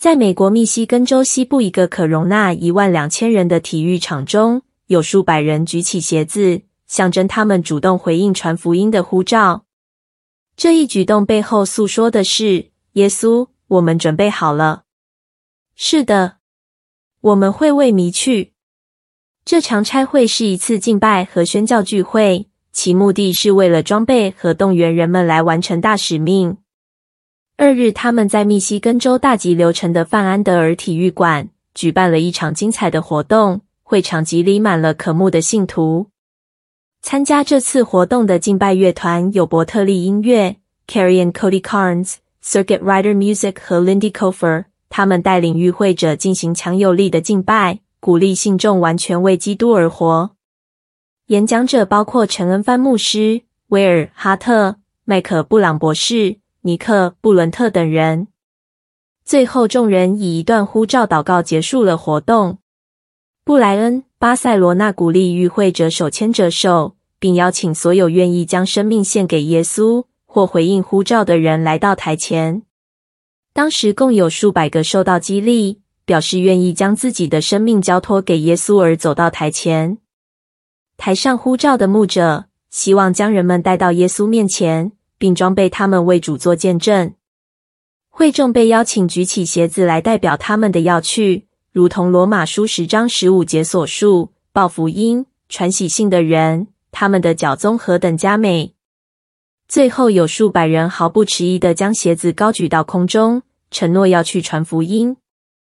在美国密西根州西部一个可容纳一万两千人的体育场中，有数百人举起鞋子，象征他们主动回应传福音的呼召。这一举动背后诉说的是：耶稣，我们准备好了。是的，我们会为迷去。这场差会是一次敬拜和宣教聚会，其目的是为了装备和动员人们来完成大使命。二日，他们在密西根州大吉流城的范安德尔体育馆举办了一场精彩的活动，会场挤里满了渴慕的信徒。参加这次活动的敬拜乐团有伯特利音乐、Carrie and Cody Carnes、Circuit Rider Music 和 Lindy Kofer，他们带领与会者进行强有力的敬拜，鼓励信众完全为基督而活。演讲者包括陈恩范牧师、威尔·哈特、麦克·布朗博士。尼克·布伦特等人。最后，众人以一段呼召祷告结束了活动。布莱恩·巴塞罗那鼓励与会者手牵着手，并邀请所有愿意将生命献给耶稣或回应呼召的人来到台前。当时共有数百个受到激励，表示愿意将自己的生命交托给耶稣而走到台前。台上呼召的牧者希望将人们带到耶稣面前。并装备他们为主做见证。会众被邀请举起鞋子来代表他们的要去，如同罗马书十章十五节所述：报福音、传喜信的人，他们的脚踪何等佳美！最后有数百人毫不迟疑地将鞋子高举到空中，承诺要去传福音。